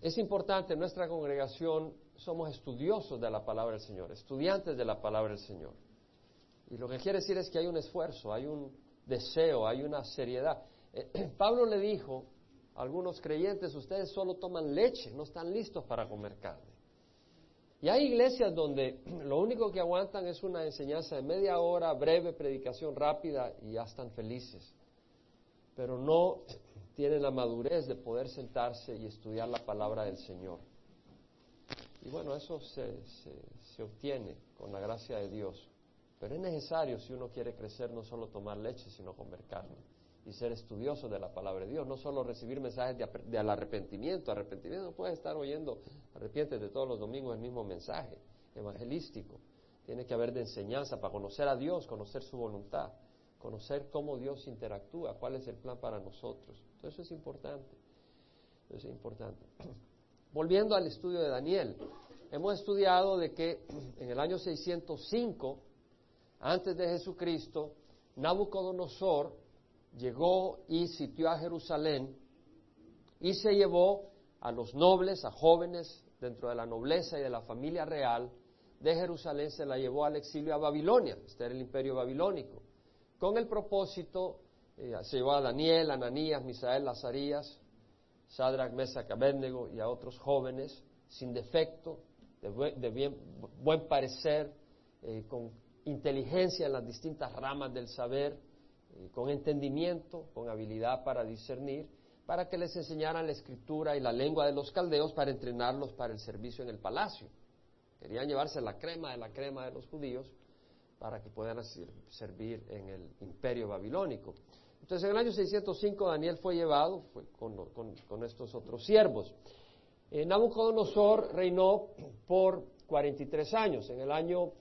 es importante, en nuestra congregación somos estudiosos de la palabra del Señor, estudiantes de la palabra del Señor. Y lo que quiere decir es que hay un esfuerzo, hay un deseo, hay una seriedad. Eh, Pablo le dijo a algunos creyentes, ustedes solo toman leche, no están listos para comer carne. Y hay iglesias donde lo único que aguantan es una enseñanza de media hora, breve, predicación rápida y ya están felices. Pero no tienen la madurez de poder sentarse y estudiar la palabra del Señor. Y bueno, eso se, se, obtiene con la gracia de Dios. Pero es necesario si uno quiere crecer no solo tomar leche, sino comer carne y ser estudioso de la palabra de Dios, no solo recibir mensajes de, arrepentimiento. Arrepentimiento no puede estar oyendo, arrepiéntete todos los domingos el mismo mensaje evangelístico. Tiene que haber de enseñanza para conocer a Dios, conocer su voluntad, conocer cómo Dios interactúa, cuál es el plan para nosotros. Entonces eso es importante. Eso es importante. Volviendo al estudio de Daniel, hemos estudiado de que en el año 605, antes de Jesucristo, Nabucodonosor llegó y sitió a Jerusalén y se llevó a los nobles, a jóvenes dentro de la nobleza y de la familia real de Jerusalén, se la llevó al exilio a Babilonia, este era el imperio babilónico, con el propósito, eh, se llevó a Daniel, Ananías, Misael, Lazarías, Sadrach, Mesach, Abednego y a otros jóvenes sin defecto, de buen, buen parecer, eh, con inteligencia en las distintas ramas del saber, eh, con entendimiento, con habilidad para discernir, para que les enseñaran la escritura y la lengua de los caldeos para entrenarlos para el servicio en el palacio. Querían llevarse la crema de la crema de los judíos para que puedan servir en el imperio babilónico. Entonces, en el año 605 Daniel fue llevado fue con, estos otros siervos. Eh, Nabucodonosor reinó por 43 años. En el año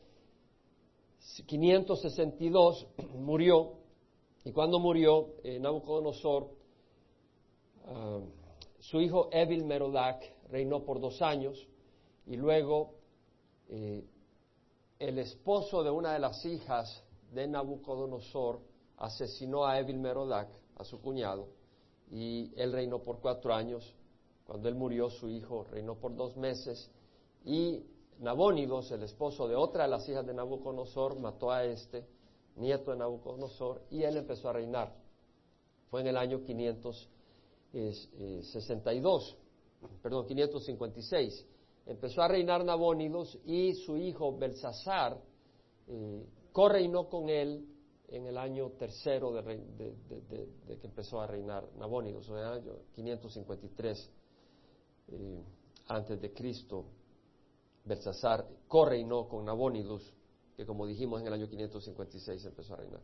562 murió, y cuando murió eh, Nabucodonosor, ah, su hijo Evil Merodach reinó por dos años, y luego eh, el esposo de una de las hijas de Nabucodonosor asesinó a Evil Merodach, a su cuñado, y él reinó por cuatro años. Cuando él murió, su hijo reinó por dos meses, y Nabónidos, el esposo de otra de las hijas de Nabucodonosor, mató a este, nieto de Nabucodonosor, y él empezó a reinar. Fue en el año 562, perdón, 556. Empezó a reinar Nabónidos y su hijo Belsasar eh, correinó con él en el año tercero de, que empezó a reinar Nabónidos, en el año 553 eh, antes de Cristo. Belsasar correinó con Nabónidos, que como dijimos en el año 556 empezó a reinar.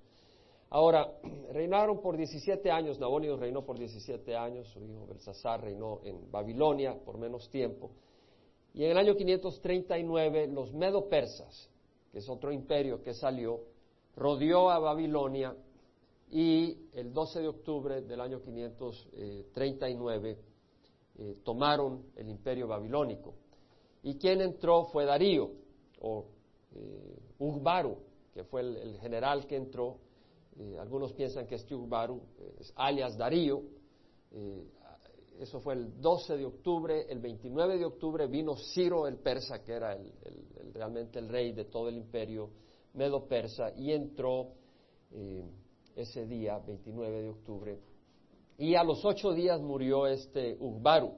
Ahora, reinaron por 17 años, Nabónidos reinó por 17 años, su hijo Belsasar reinó en Babilonia por menos tiempo. Y en el año 539 los medo-persas, que es otro imperio que salió, rodeó a Babilonia y el 12 de octubre del año 539 eh, tomaron el imperio babilónico. Y quien entró fue Darío, o eh, Ugbaru, que fue el, general que entró. Eh, algunos piensan que este Ugbaru es alias Darío. Eso fue el 12 de octubre. El 29 de octubre vino Ciro el persa, que era realmente el rey de todo el imperio medo persa y entró eh, ese día, 29 de octubre, y a los ocho días murió este Ugbaru.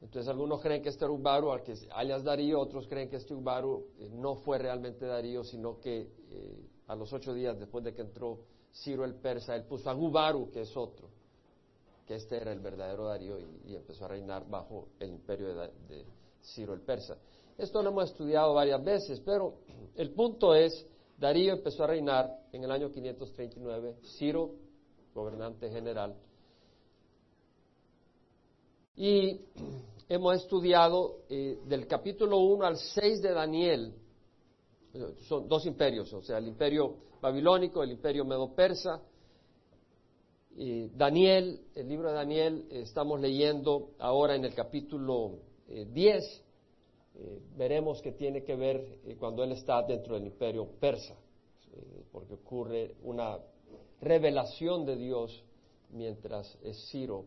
Entonces algunos creen que este Ugbaru, al que alias Darío, otros creen que este Ugbaru eh, no fue realmente Darío, sino que eh, a los ocho días después de que entró Ciro el persa, él puso a Ubaru, que es otro, que este era el verdadero Darío y, empezó a reinar bajo el imperio de Ciro el persa. Esto lo hemos estudiado varias veces, pero el punto es, Darío empezó a reinar en el año 539, Ciro, gobernante general, y hemos estudiado eh, del capítulo 1 al 6 de Daniel, son dos imperios, o sea, el imperio babilónico, el imperio medo-persa, Daniel, el libro de Daniel, estamos leyendo ahora en el capítulo 10, eh, eh, veremos que tiene que ver eh, cuando él está dentro del imperio persa, eh, porque ocurre una revelación de Dios mientras es Ciro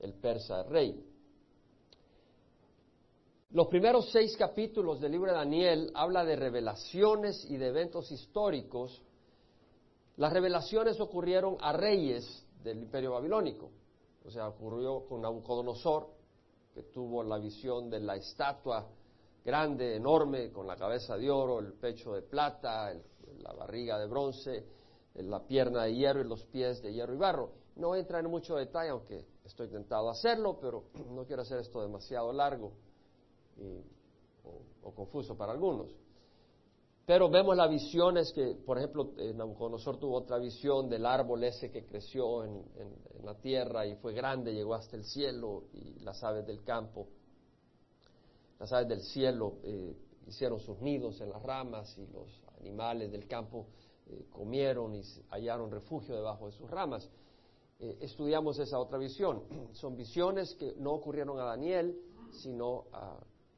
el persa rey. Los primeros seis capítulos del libro de Daniel habla de revelaciones y de eventos históricos. Las revelaciones ocurrieron a reyes del imperio babilónico. O sea, ocurrió con Nabucodonosor, que tuvo la visión de la estatua grande, enorme, con la cabeza de oro, el pecho de plata, la barriga de bronce, la pierna de hierro y los pies de hierro y barro. No entra en mucho detalle, aunque estoy tentado a hacerlo, pero no quiero hacer esto demasiado largo o, confuso para algunos. Pero vemos las visiones que, por ejemplo, eh, Nabucodonosor tuvo otra visión del árbol ese que creció en, la tierra y fue grande, llegó hasta el cielo y las aves del campo, las aves del cielo eh, hicieron sus nidos en las ramas y los animales del campo eh, comieron y hallaron refugio debajo de sus ramas. estudiamos esa otra visión. Son visiones que no ocurrieron a Daniel, sino a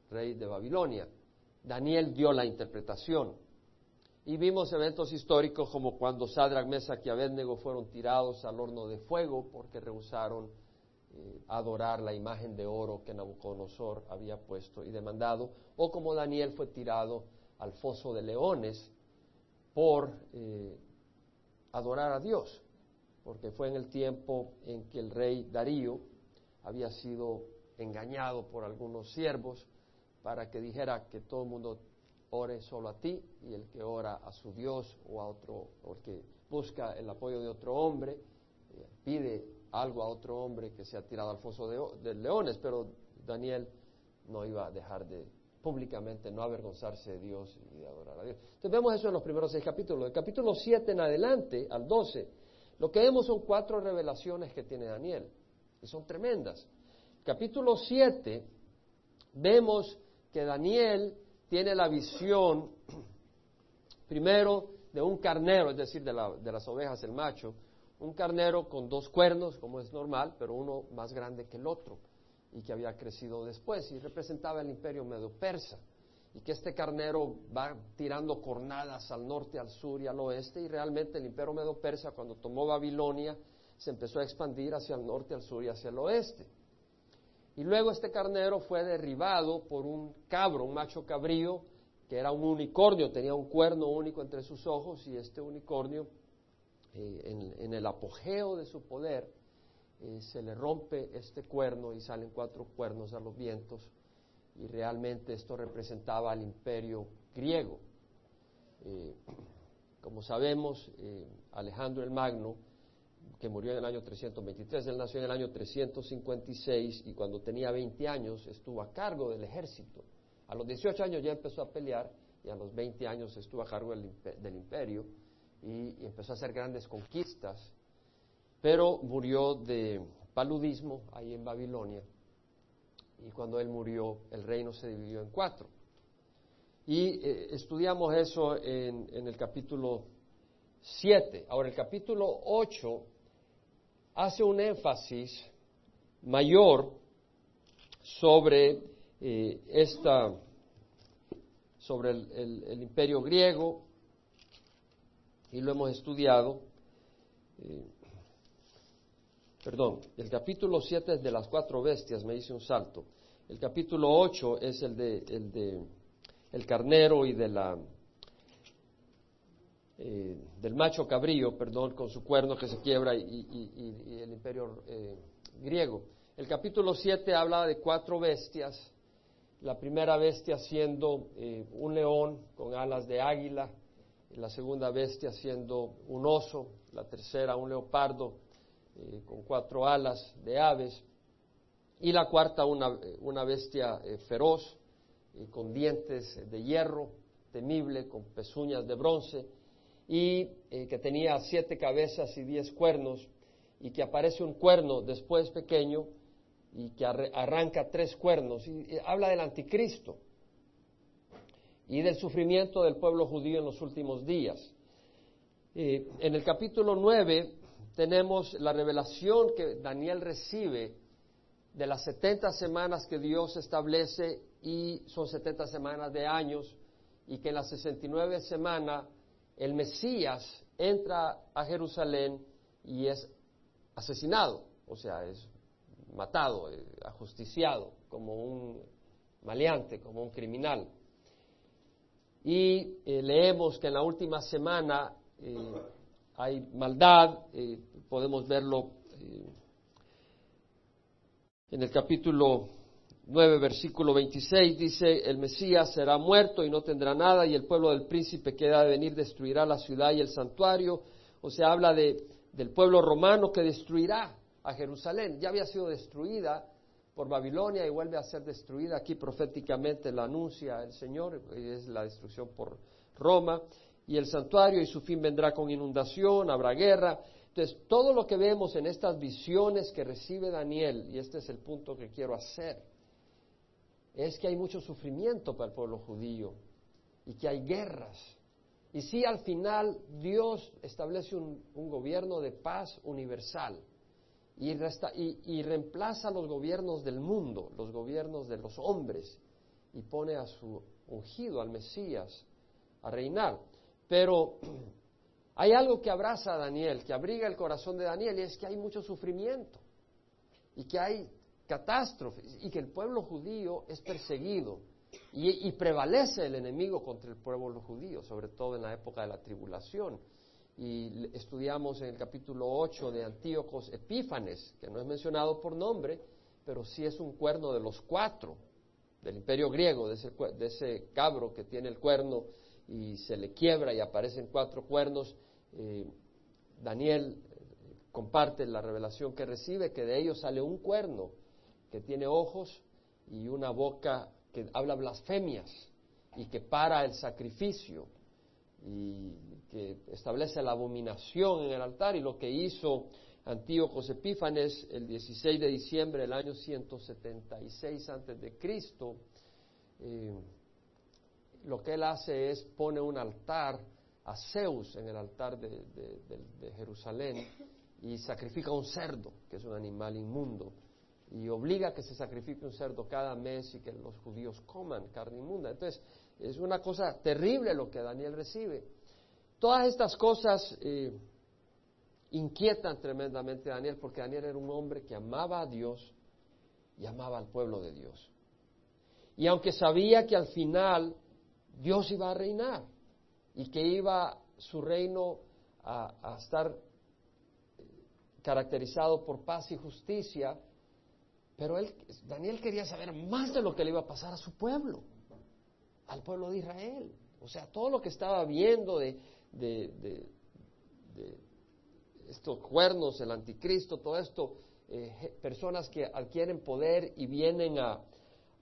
rey de Babilonia. Daniel dio la interpretación. Y vimos eventos históricos como cuando Sadrach, Mesach y Abednego fueron tirados al horno de fuego porque rehusaron eh, adorar la imagen de oro que Nabucodonosor había puesto y demandado, o como Daniel fue tirado al foso de leones por eh, adorar a Dios, porque fue en el tiempo en que el rey Darío había sido engañado por algunos siervos para que dijera que todo el mundo ore solo a ti y el que ora a su Dios o a otro, o el que busca el apoyo de otro hombre, eh, pide algo a otro hombre que se ha tirado al foso de, leones, pero Daniel no iba a dejar de públicamente no avergonzarse de Dios y de adorar a Dios. Entonces vemos eso en los primeros seis capítulos. Del capítulo 7 en adelante, al 12, lo que vemos son cuatro revelaciones que tiene Daniel, y son tremendas. Capítulo 7, vemos que Daniel tiene la visión, primero, de un carnero, es decir, de, las ovejas, el macho, un carnero con dos cuernos, como es normal, pero uno más grande que el otro, y que había crecido después, y representaba el imperio medo-persa, y que este carnero va tirando cornadas al norte, al sur y al oeste, y realmente el imperio medo-persa, cuando tomó Babilonia, se empezó a expandir hacia el norte, al sur y hacia el oeste. Y luego este carnero fue derribado por un cabro, un macho cabrío, que era un unicornio, tenía un cuerno único entre sus ojos y este unicornio, eh, en, el apogeo de su poder, eh, se le rompe este cuerno y salen cuatro cuernos a los vientos y realmente esto representaba al imperio griego. Eh, como sabemos, Alejandro el Magno que murió en el año 323. Él nació en el año 356 y cuando tenía 20 años estuvo a cargo del ejército. A los 18 años ya empezó a pelear y a los 20 años estuvo a cargo del, imperio y, empezó a hacer grandes conquistas, pero murió de paludismo ahí en Babilonia y cuando él murió el reino se dividió en cuatro. Y eh, estudiamos eso en, en el capítulo 7. Ahora, el capítulo 8 hace un énfasis mayor sobre eh, esta, sobre el, imperio griego, y lo hemos estudiado. Eh, perdón, el capítulo 7 es de las cuatro bestias, me hice un salto. El capítulo 8 es el de, el de el carnero y de la eh, del macho cabrío, perdón, con su cuerno que se quiebra y, el imperio eh, griego. El capítulo 7 habla de cuatro bestias, la primera bestia siendo eh, un león con alas de águila, la segunda bestia siendo un oso, la tercera un leopardo con cuatro alas de aves, y la cuarta una, una bestia feroz, con dientes de hierro, temible, con pezuñas de bronce, y eh, que tenía siete cabezas y diez cuernos, y que aparece un cuerno después pequeño y que arranca tres cuernos, y, habla del anticristo y del sufrimiento del pueblo judío en los últimos días. Eh, en el capítulo 9 tenemos la revelación que Daniel recibe de las 70 semanas que Dios establece y son 70 semanas de años y que en las 69 semanas el Mesías entra a Jerusalén y es asesinado, o sea, es matado, eh, ajusticiado como un maleante, como un criminal. Y eh, leemos que en la última semana eh, hay maldad, podemos verlo en el capítulo 9, versículo 26, dice, el Mesías será muerto y no tendrá nada, y el pueblo del príncipe que ha de venir destruirá la ciudad y el santuario. O sea, habla de, del pueblo romano que destruirá a Jerusalén. Ya había sido destruida por Babilonia y vuelve a ser destruida. Aquí proféticamente la anuncia el Señor, es la destrucción por Roma. Y el santuario y su fin vendrá con inundación, habrá guerra. Entonces, todo lo que vemos en estas visiones que recibe Daniel, y este es el punto que quiero hacer, es que hay mucho sufrimiento para el pueblo judío y que hay guerras. Y si al final Dios establece un, gobierno de paz universal y, reemplaza los gobiernos del mundo, los gobiernos de los hombres, y pone a su ungido, al Mesías, a reinar. Pero hay algo que abraza a Daniel, que abriga el corazón de Daniel, y es que hay mucho sufrimiento, y que hay catástrofes, y que el pueblo judío es perseguido, y, prevalece el enemigo contra el pueblo judío, sobre todo en la época de la tribulación y estudiamos en el capítulo 8 de Antíocos Epífanes, que no es mencionado por nombre, pero sí es un cuerno de los cuatro del imperio griego, de ese, de ese cabro que tiene el cuerno y se le quiebra y aparecen cuatro cuernos. Eh, Daniel eh, comparte la revelación que recibe, que de ellos sale un cuerno que tiene ojos y una boca que habla blasfemias y que para el sacrificio y que establece la abominación en el altar. Y lo que hizo Antíoco Epífanes el 16 de diciembre del año 176 antes de Cristo, eh, lo que él hace es pone un altar a Zeus en el altar de, de, Jerusalén y sacrifica un cerdo, que es un animal inmundo, y obliga a que se sacrifique un cerdo cada mes y que los judíos coman carne inmunda. Entonces, es una cosa terrible lo que Daniel recibe. Todas estas cosas eh, inquietan tremendamente a Daniel porque Daniel era un hombre que amaba a Dios y amaba al pueblo de Dios. Y aunque sabía que al final Dios iba a reinar y que iba su reino a, a estar caracterizado por paz y justicia, pero él, Daniel quería saber más de lo que le iba a pasar a su pueblo, al pueblo de Israel. O sea, todo lo que estaba viendo de, estos cuernos, el anticristo, todo esto, eh, personas que adquieren poder y vienen a,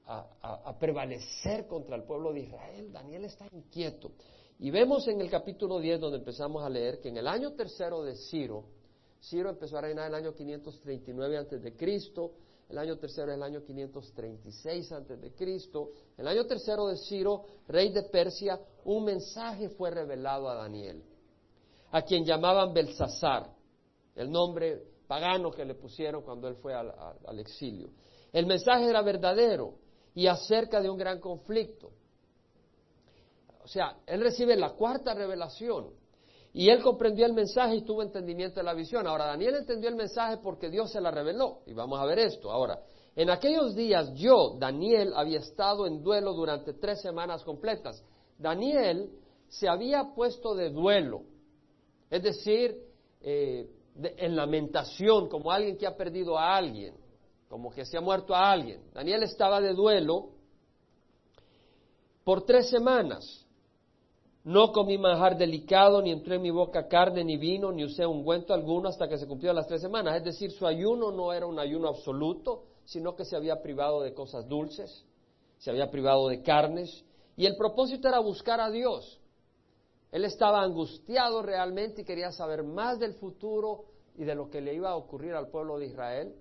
a, prevalecer contra el pueblo de Israel. Daniel está inquieto. Y vemos en el capítulo 10, donde empezamos a leer, que en el año tercero de Ciro, Ciro empezó a reinar en el año 539 antes de Cristo, el año tercero es el año 536 antes de Cristo. El año tercero de Ciro, rey de Persia, un mensaje fue revelado a Daniel, a quien llamaban Belsasar, el nombre pagano que le pusieron cuando él fue al, al exilio. El mensaje era verdadero y acerca de un gran conflicto. O sea, él recibe la cuarta revelación y él comprendió el mensaje y tuvo entendimiento de la visión. Ahora, Daniel entendió el mensaje porque Dios se la reveló. Y vamos a ver esto. Ahora, en aquellos días yo, Daniel, había estado en duelo durante tres semanas completas. Daniel se había puesto de duelo, es decir, eh, en lamentación, como alguien que ha perdido a alguien, como que se ha muerto a alguien. Daniel estaba de duelo por tres semanas. No comí manjar delicado, ni entró en mi boca carne ni vino, ni usé ungüento alguno hasta que se cumplieron las tres semanas. Es decir, su ayuno no era un ayuno absoluto, sino que se había privado de cosas dulces, se había privado de carnes, y el propósito era buscar a Dios. Él estaba angustiado realmente y quería saber más del futuro y de lo que le iba a ocurrir al pueblo de Israel.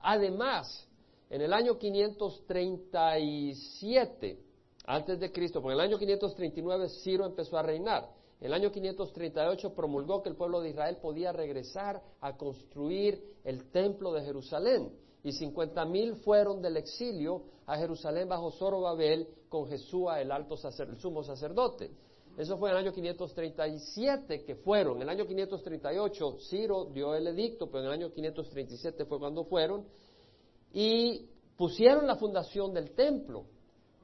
Además, en el año 537, antes de Cristo, porque en el año 539 Ciro empezó a reinar. En el año 538 promulgó que el pueblo de Israel podía regresar a construir el templo de Jerusalén. Y 50 mil fueron del exilio a Jerusalén bajo Zorobabel con Jesúa, el alto el sumo sacerdote. Eso fue en el año 537 que fueron. En el año 538 Ciro dio el edicto, pero en el año 537 fue cuando fueron. Y pusieron la fundación del templo.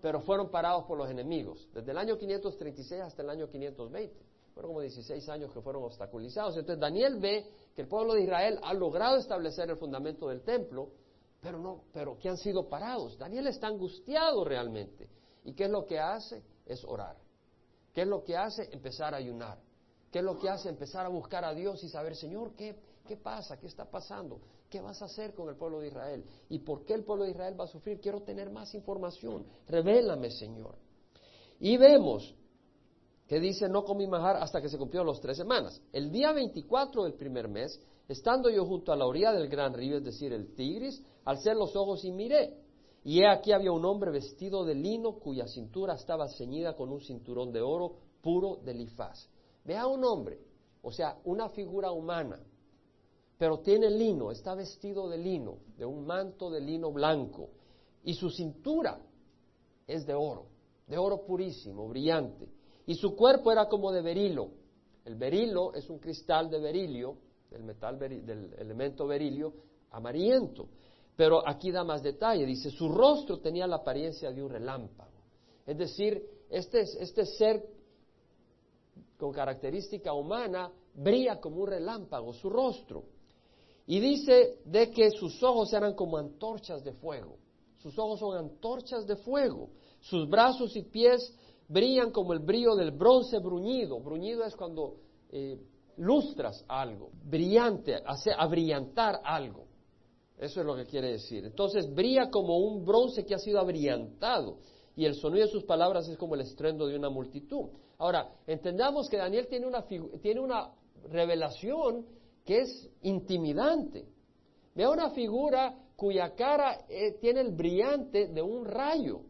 Pero fueron parados por los enemigos, desde el año 536 hasta el año 520. Fueron como 16 años que fueron obstaculizados. Entonces Daniel ve que el pueblo de Israel ha logrado establecer el fundamento del templo, pero no, pero que han sido parados. Daniel está angustiado realmente. ¿Y qué es lo que hace? Es orar. ¿Qué es lo que hace? Empezar a ayunar. ¿Qué es lo que hace? Empezar a buscar a Dios y saber, Señor, ¿qué, qué pasa? ¿Qué está pasando? ¿Qué vas a hacer con el pueblo de Israel? ¿Y por qué el pueblo de Israel va a sufrir? Quiero tener más información. Revélame, Señor. Y vemos que dice, no comí majar hasta que se cumplieron las tres semanas. El día 24 del primer mes, estando yo junto a la orilla del gran río, es decir, el Tigris, alcé los ojos y miré. Y he aquí había un hombre vestido de lino cuya cintura estaba ceñida con un cinturón de oro puro de lifaz. Vea un hombre, o sea, una figura humana, pero tiene lino, está vestido de lino, de un manto de lino blanco, y su cintura es de oro, de oro purísimo, brillante y su cuerpo era como de berilo. El berilo es un cristal de berilio, del metal del elemento berilio, amarillento. Pero aquí da más detalle, dice, su rostro tenía la apariencia de un relámpago. Es decir, este, este ser con característica humana brilla como un relámpago, su rostro. Y dice de que sus ojos eran como antorchas de fuego. Sus ojos son antorchas de fuego. Sus brazos y pies brillan como el brillo del bronce bruñido. Bruñido es cuando eh, lustras algo, brillante, hace abrillantar algo. Eso es lo que quiere decir. Entonces brilla como un bronce que ha sido abrillantado y el sonido de sus palabras es como el estruendo de una multitud. Ahora, entendamos que Daniel tiene una, tiene una revelación que es intimidante. Vea una figura cuya cara eh, tiene el brillante de un rayo,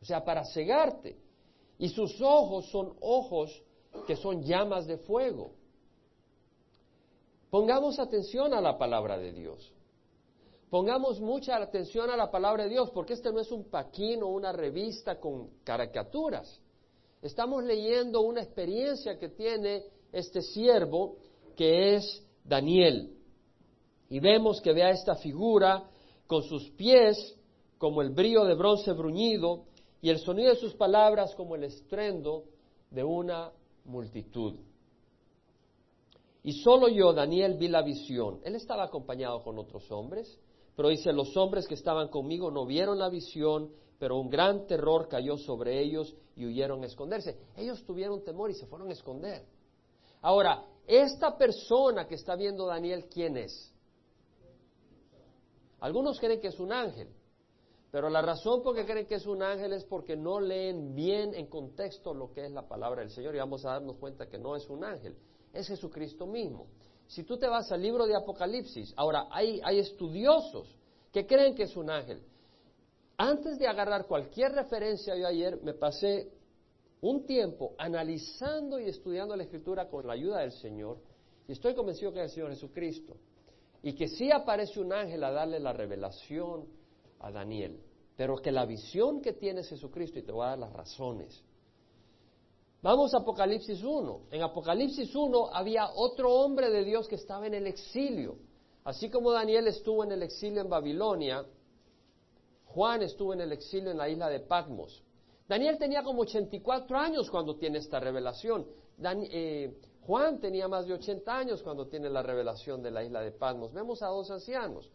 o sea, para cegarte. Y sus ojos son ojos que son llamas de fuego. Pongamos atención a la palabra de Dios. Pongamos mucha atención a la palabra de Dios, porque este no es un paquín o una revista con caricaturas. Estamos leyendo una experiencia que tiene este siervo, que es Daniel. Y vemos que vea esta figura con sus pies como el brillo de bronce bruñido y el sonido de sus palabras como el estruendo de una multitud. Y solo yo, Daniel, vi la visión. Él estaba acompañado con otros hombres, pero dice, los hombres que estaban conmigo no vieron la visión, pero un gran terror cayó sobre ellos y huyeron a esconderse. Ellos tuvieron temor y se fueron a esconder. Ahora, esta persona que está viendo Daniel, ¿quién es? Algunos creen que es un ángel, pero la razón por que creen que es un ángel es porque no leen bien en contexto lo que es la palabra del Señor y vamos a darnos cuenta que no es un ángel, es Jesucristo mismo. Si tú te vas al libro de Apocalipsis, ahora hay, hay estudiosos que creen que es un ángel. Antes de agarrar cualquier referencia, yo ayer me pasé un tiempo analizando y estudiando la Escritura con la ayuda del Señor y estoy convencido que es el Señor Jesucristo y que sí aparece un ángel a darle la revelación a Daniel, pero que la visión que tiene Jesucristo, y te voy a dar las razones. Vamos a Apocalipsis 1. En Apocalipsis 1 había otro hombre de Dios que estaba en el exilio. Así como Daniel estuvo en el exilio en Babilonia, Juan estuvo en el exilio en la isla de Patmos. Daniel tenía como 84 años cuando tiene esta revelación. Eh, Juan tenía más de 80 años cuando tiene la revelación de la isla de Patmos. Vemos a dos ancianos.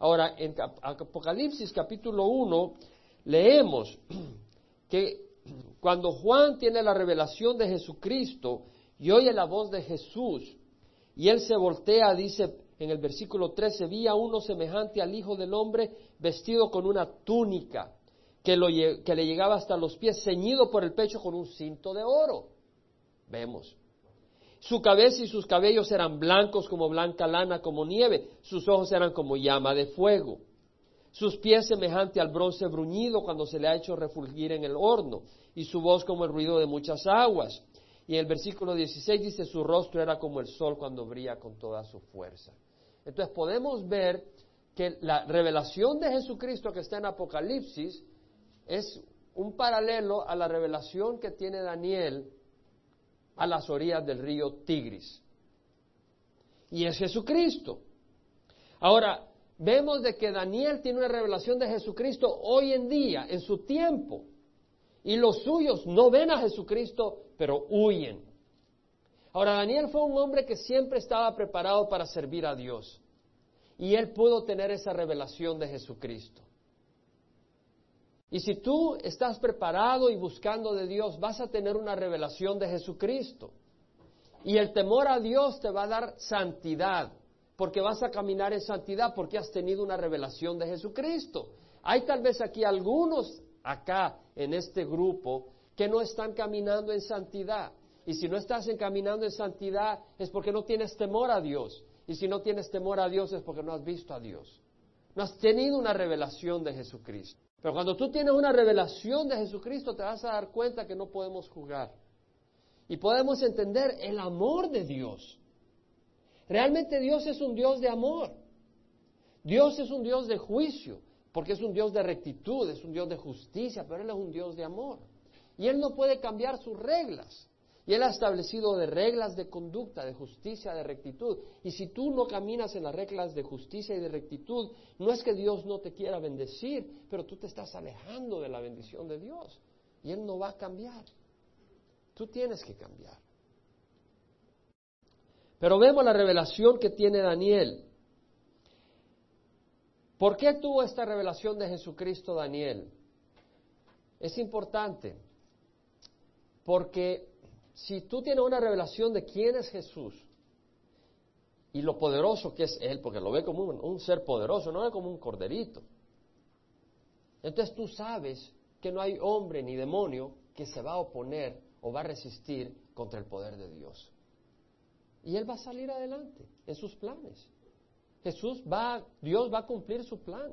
Ahora, en Apocalipsis capítulo 1 leemos que cuando Juan tiene la revelación de Jesucristo y oye la voz de Jesús, y él se voltea, dice en el versículo 13, vi a uno semejante al Hijo del Hombre vestido con una túnica que, que le llegaba hasta los pies, ceñido por el pecho con un cinto de oro. Vemos. Su cabeza y sus cabellos eran blancos como blanca lana, como nieve. Sus ojos eran como llama de fuego. Sus pies semejante al bronce bruñido cuando se le ha hecho refulgir en el horno. Y su voz como el ruido de muchas aguas. Y en el versículo 16 dice, su rostro era como el sol cuando brilla con toda su fuerza. Entonces podemos ver que la revelación de Jesucristo que está en Apocalipsis es un paralelo a la revelación que tiene Daniel a las orillas del río Tigris. Y es Jesucristo. Ahora, vemos de que Daniel tiene una revelación de Jesucristo hoy en día, en su tiempo. Y los suyos no ven a Jesucristo, pero huyen. Ahora, Daniel fue un hombre que siempre estaba preparado para servir a Dios. Y él pudo tener esa revelación de Jesucristo. Y si tú estás preparado y buscando de Dios, vas a tener una revelación de Jesucristo. Y el temor a Dios te va a dar santidad, porque vas a caminar en santidad porque has tenido una revelación de Jesucristo. Hay tal vez aquí algunos acá en este grupo que no están caminando en santidad. Y si no estás encaminando en santidad es porque no tienes temor a Dios. Y si no tienes temor a Dios es porque no has visto a Dios. No has tenido una revelación de Jesucristo. Pero cuando tú tienes una revelación de Jesucristo te vas a dar cuenta que no podemos jugar. Y podemos entender el amor de Dios. Realmente Dios es un Dios de amor. Dios es un Dios de juicio, porque es un Dios de rectitud, es un Dios de justicia, pero Él es un Dios de amor. Y Él no puede cambiar sus reglas. Y Él ha establecido de reglas de conducta, de justicia, de rectitud. Y si tú no caminas en las reglas de justicia y de rectitud, no es que Dios no te quiera bendecir, pero tú te estás alejando de la bendición de Dios. Y Él no va a cambiar. Tú tienes que cambiar. Pero vemos la revelación que tiene Daniel. ¿Por qué tuvo esta revelación de Jesucristo Daniel? Es importante porque si tú tienes una revelación de quién es Jesús y lo poderoso que es Él, porque lo ve como un, ser poderoso, no ve como un corderito, entonces tú sabes que no hay hombre ni demonio que se va a oponer o va a resistir contra el poder de Dios. Y Él va a salir adelante en sus planes. Jesús va, Dios va a cumplir su plan.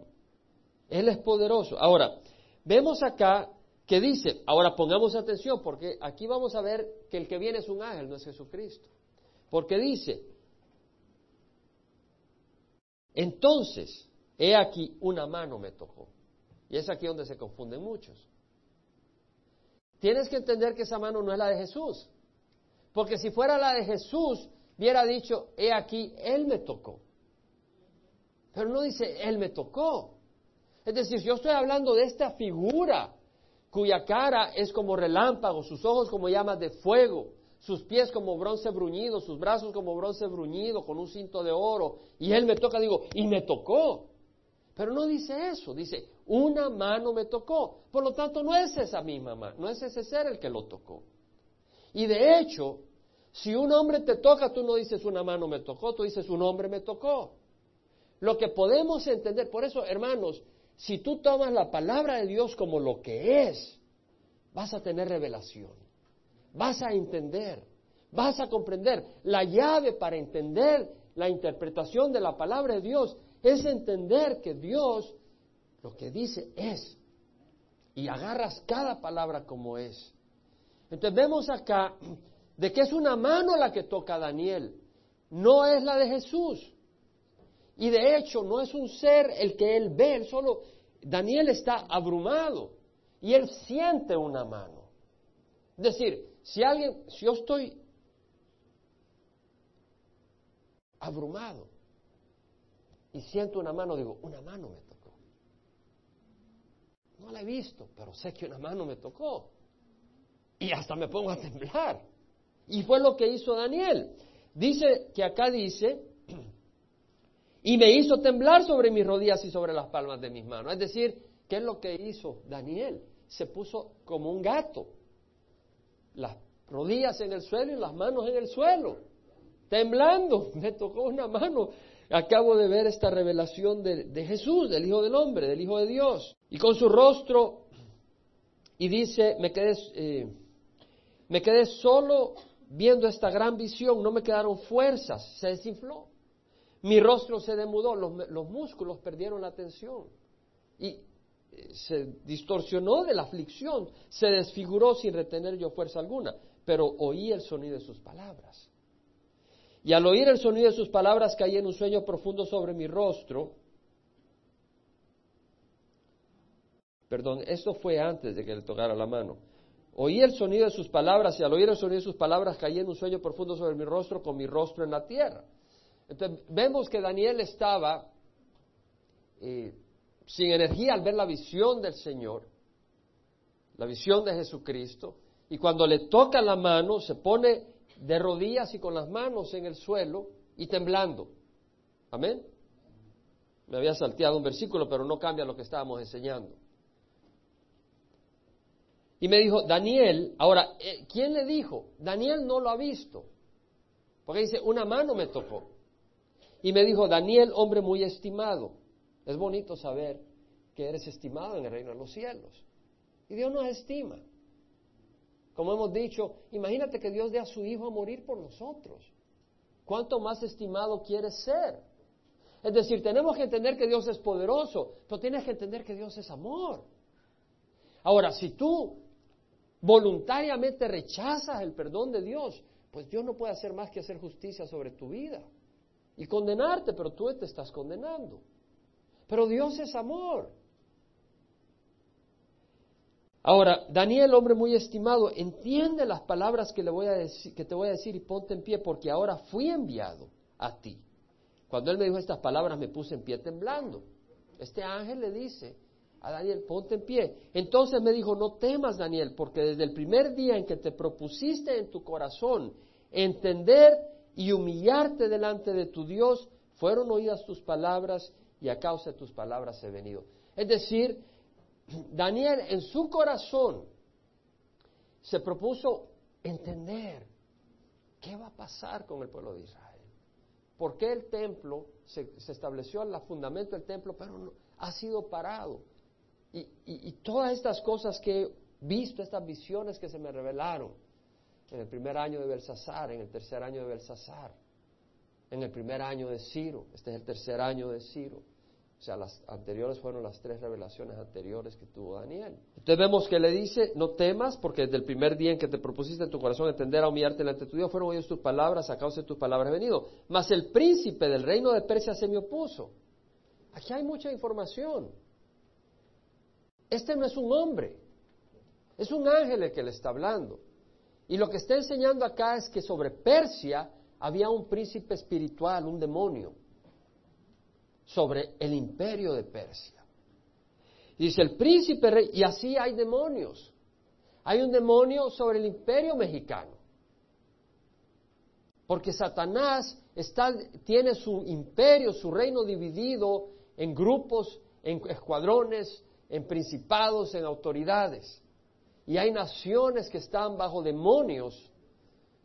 Él es poderoso. Ahora, vemos acá que dice, ahora pongamos atención porque aquí vamos a ver que el que viene es un ángel, no es Jesucristo. Porque dice, entonces, he aquí, una mano me tocó. Y es aquí donde se confunden muchos. Tienes que entender que esa mano no es la de Jesús. Porque si fuera la de Jesús, hubiera dicho, he aquí, Él me tocó. Pero no dice, Él me tocó. Es decir, yo estoy hablando de esta figura cuya cara es como relámpago, sus ojos como llamas de fuego, sus pies como bronce bruñido, sus brazos como bronce bruñido, con un cinto de oro. Y él me toca, digo, y me tocó. Pero no dice eso, dice, una mano me tocó. Por lo tanto, no es esa misma mano, no es ese ser el que lo tocó. Y de hecho, si un hombre te toca, tú no dices una mano me tocó, tú dices un hombre me tocó. Lo que podemos entender, por eso, hermanos, si tú tomas la palabra de Dios como lo que es, vas a tener revelación, vas a entender, vas a comprender. La llave para entender la interpretación de la palabra de Dios es entender que Dios lo que dice es y agarras cada palabra como es. Entonces vemos acá de que es una mano la que toca a Daniel, no es la de Jesús. Y de hecho no es un ser el que él ve, él solo, Daniel está abrumado y él siente una mano. Es decir, si alguien, si yo estoy abrumado y siento una mano, digo, una mano me tocó. No la he visto, pero sé que una mano me tocó. Y hasta me pongo a temblar. Y fue lo que hizo Daniel. Dice que acá dice y me hizo temblar sobre mis rodillas y sobre las palmas de mis manos. Es decir, ¿qué es lo que hizo Daniel? Se puso como un gato, las rodillas en el suelo y las manos en el suelo, temblando. Me tocó una mano. Acabo de ver esta revelación de, Jesús, del Hijo del Hombre, del Hijo de Dios. Y con su rostro, y dice, me quedé, eh, me quedé solo viendo esta gran visión, no me quedaron fuerzas, se desinfló. Mi rostro se demudó, los, músculos perdieron la tensión y eh, se distorsionó de la aflicción, se desfiguró sin retener yo fuerza alguna, pero oí el sonido de sus palabras. Y al oír el sonido de sus palabras caí en un sueño profundo sobre mi rostro. Perdón, esto fue antes de que le tocara la mano. Oí el sonido de sus palabras y al oír el sonido de sus palabras caí en un sueño profundo sobre mi rostro con mi rostro en la tierra. Entonces vemos que Daniel estaba eh, sin energía al ver la visión del Señor. la visión de Jesucristo, y cuando le toca la mano se pone de rodillas y con las manos en el suelo y temblando. Amén. Me había salteado un versículo, pero no cambia lo que estábamos enseñando. Y me dijo, Daniel, ahora, eh, ¿quién le dijo? Daniel no lo ha visto. Porque dice, una mano me tocó. Y me dijo, Daniel, hombre muy estimado. Es bonito saber que eres estimado en el reino de los cielos. Y Dios nos estima. Como hemos dicho, imagínate que Dios dé a su Hijo a morir por nosotros. ¿Cuánto más estimado quieres ser? Es decir, tenemos que entender que Dios es poderoso, pero tienes que entender que Dios es amor. Ahora, si tú voluntariamente rechazas el perdón de Dios, pues Dios no puede hacer más que hacer justicia sobre tu vida y condenarte, pero tú te estás condenando. Pero Dios es amor. Ahora, Daniel, hombre muy estimado, entiende las palabras que, le voy a que te voy a decir y ponte en pie, porque ahora fui enviado a ti. Cuando él me dijo estas palabras, me puse en pie temblando. Este ángel le dice a Daniel, ponte en pie. Entonces me dijo, no temas, Daniel, porque desde el primer día en que te propusiste en tu corazón entender y humillarte delante de tu Dios, fueron oídas tus palabras y a causa de tus palabras he venido. Es decir, Daniel en su corazón se propuso entender qué va a pasar con el pueblo de Israel. ¿Por qué el templo se, estableció el fundamento del templo, pero ha sido parado? Y, y, todas estas cosas que he visto, estas visiones que se me revelaron en el primer año de Belsasar, en el tercer año de Belsasar, en el primer año de Ciro, este es el tercer año de Ciro, o sea, las anteriores fueron las tres revelaciones anteriores que tuvo Daniel. Entonces vemos que le dice, no temas, porque desde el primer día en que te propusiste en tu corazón entender a humillarte delante de tu Dios, fueron oídos tus palabras, a causa de tus palabras he venido. Mas el príncipe del reino de Persia se me opuso. Aquí hay mucha información. Este no es un hombre, es un ángel el que le está hablando. Y lo que está enseñando acá es que sobre Persia había un príncipe espiritual, un demonio sobre el imperio de Persia. dice el príncipe rey, y así hay demonios. Hay un demonio sobre el imperio mexicano. Porque Satanás tiene su imperio, su reino dividido en grupos, en escuadrones, en principados, en autoridades. Y hay naciones que están bajo demonios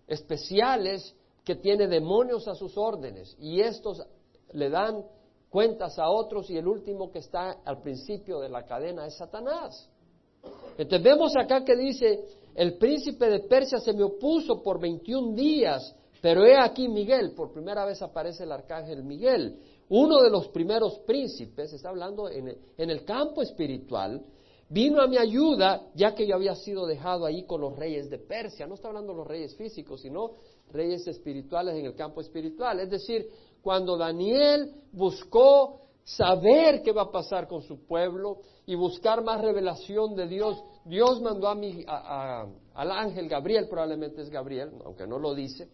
especiales que tienen demonios a sus órdenes. Y estos le dan cuentas a otros y el último que está al principio de la cadena es Satanás. Entonces vemos acá que dice, el príncipe de Persia se me opuso por 21 días, pero he aquí Miguel, por primera vez aparece el arcángel Miguel, uno de los primeros príncipes, está hablando en el campo espiritual, vino a mi ayuda ya que yo había sido dejado ahí con los reyes de Persia. No está hablando de los reyes físicos, sino reyes espirituales en el campo espiritual. Es decir, cuando Daniel buscó saber qué va a pasar con su pueblo y buscar más revelación de Dios, Dios mandó a mi, al ángel Gabriel, probablemente es Gabriel, aunque no lo dice,